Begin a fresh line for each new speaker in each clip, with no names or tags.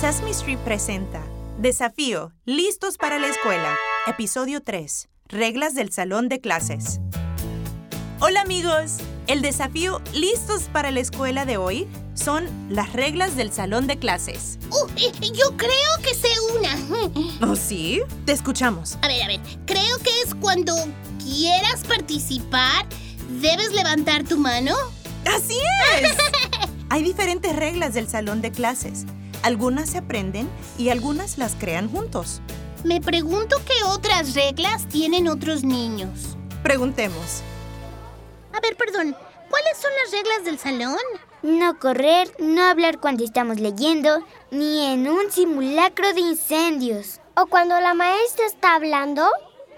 Sesame Street presenta Desafío, listos para la escuela. Episodio 3. Reglas del salón de clases. Hola amigos, el desafío listos para la escuela de hoy son las reglas del salón de clases.
Uh, eh, yo creo que sé una.
¿Oh sí? Te escuchamos.
A ver, a ver. Creo que es cuando quieras participar, debes levantar tu mano.
¡Así es! Hay diferentes reglas del salón de clases. Algunas se aprenden y algunas las crean juntos.
Me pregunto qué otras reglas tienen otros niños.
Preguntemos.
A ver, perdón. ¿Cuáles son las reglas del salón?
No correr, no hablar cuando estamos leyendo, ni en un simulacro de incendios.
O cuando la maestra está hablando,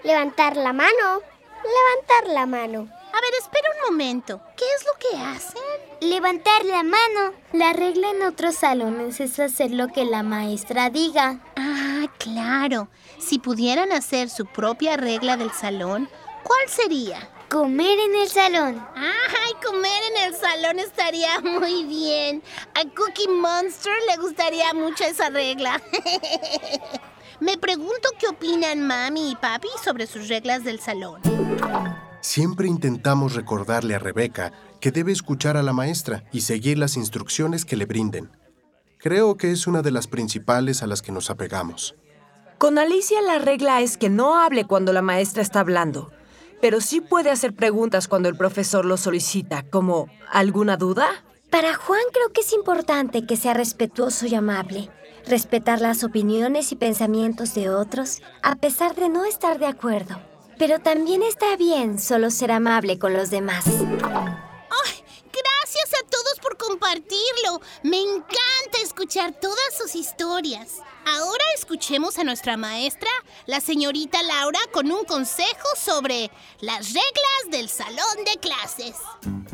levantar la mano. Levantar la mano.
A ver, espera un momento. ¿Qué es lo que hacen?
Levantar la mano. La regla en otros salones es hacer lo que la maestra diga.
Ah, claro. Si pudieran hacer su propia regla del salón, ¿cuál sería?
Comer en el salón.
Ay, comer en el salón estaría muy bien. A Cookie Monster le gustaría mucho esa regla. Me pregunto qué opinan mami y papi sobre sus reglas del salón.
Siempre intentamos recordarle a Rebeca que debe escuchar a la maestra y seguir las instrucciones que le brinden. Creo que es una de las principales a las que nos apegamos.
Con Alicia la regla es que no hable cuando la maestra está hablando, pero sí puede hacer preguntas cuando el profesor lo solicita, como ¿alguna duda?
Para Juan creo que es importante que sea respetuoso y amable, respetar las opiniones y pensamientos de otros, a pesar de no estar de acuerdo. Pero también está bien solo ser amable con los demás.
Me encanta escuchar todas sus historias. Ahora escuchemos a nuestra maestra, la señorita Laura, con un consejo sobre las reglas del salón de clases.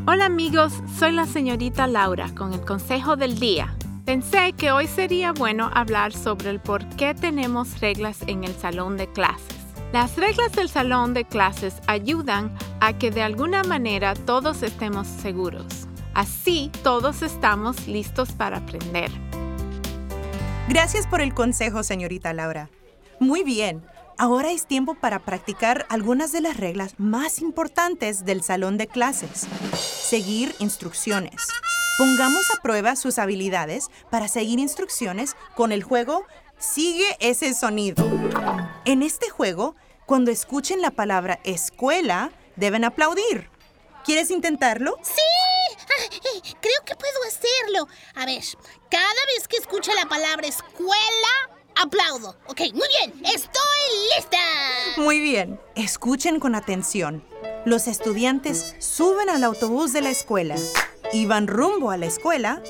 Hola amigos, soy la señorita Laura con el consejo del día. Pensé que hoy sería bueno hablar sobre el por qué tenemos reglas en el salón de clases. Las reglas del salón de clases ayudan a que de alguna manera todos estemos seguros. Así todos estamos listos para aprender.
Gracias por el consejo, señorita Laura. Muy bien, ahora es tiempo para practicar algunas de las reglas más importantes del salón de clases. Seguir instrucciones. Pongamos a prueba sus habilidades para seguir instrucciones con el juego Sigue ese sonido. En este juego, cuando escuchen la palabra escuela, deben aplaudir. ¿Quieres intentarlo?
¡Sí! Que puedo hacerlo. A ver, cada vez que escuche la palabra escuela, aplaudo. Ok, muy bien, estoy lista.
Muy bien, escuchen con atención. Los estudiantes suben al autobús de la escuela y van rumbo a la escuela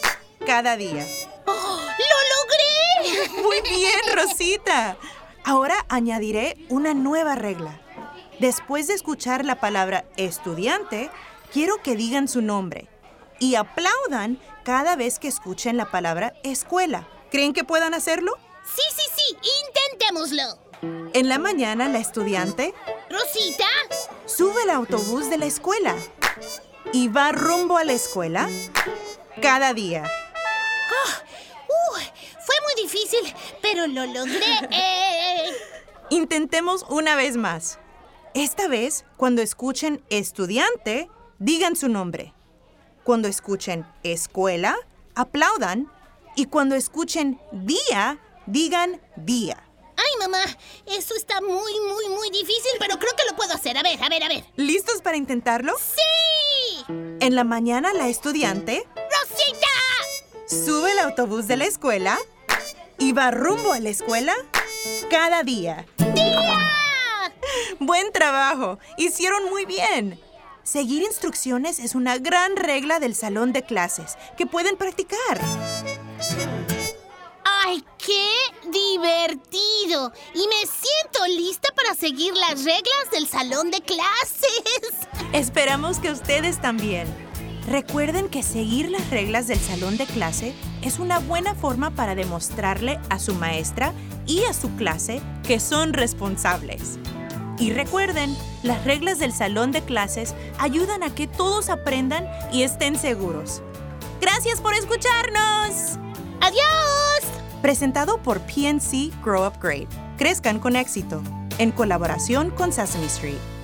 cada día.
¡Oh, ¡Lo logré!
Muy bien, Rosita. Ahora añadiré una nueva regla. Después de escuchar la palabra estudiante, quiero que digan su nombre y aplaudan cada vez que escuchen la palabra escuela. ¿Creen que puedan hacerlo?
Sí, sí, sí, intentémoslo.
En la mañana, la estudiante...
Rosita.
Sube al autobús de la escuela y va rumbo a la escuela cada día.
Oh, uh, fue muy difícil, pero lo logré.
Intentemos una vez más. Esta vez, cuando escuchen estudiante, digan su nombre. Cuando escuchen escuela, aplaudan. Y cuando escuchen día, digan día.
Ay, mamá, eso está muy, muy, muy difícil, pero creo que lo puedo hacer. A ver, a ver, a ver.
¿Listos para intentarlo?
¡Sí!
En la mañana, la estudiante...
¡Rosita!
Sube el autobús de la escuela y va rumbo a la escuela cada día.
¡Día!
Buen trabajo. Hicieron muy bien. Seguir instrucciones es una gran regla del salón de clases que pueden practicar.
¡Ay, qué divertido! Y me siento lista para seguir las reglas del salón de clases.
Esperamos que ustedes también. Recuerden que seguir las reglas del salón de clase es una buena forma para demostrarle a su maestra y a su clase que son responsables. Y recuerden, las reglas del salón de clases ayudan a que todos aprendan y estén seguros. Gracias por escucharnos.
¡Adiós!
Presentado por PNC Grow Up Great. Crezcan con éxito. En colaboración con Sesame Street.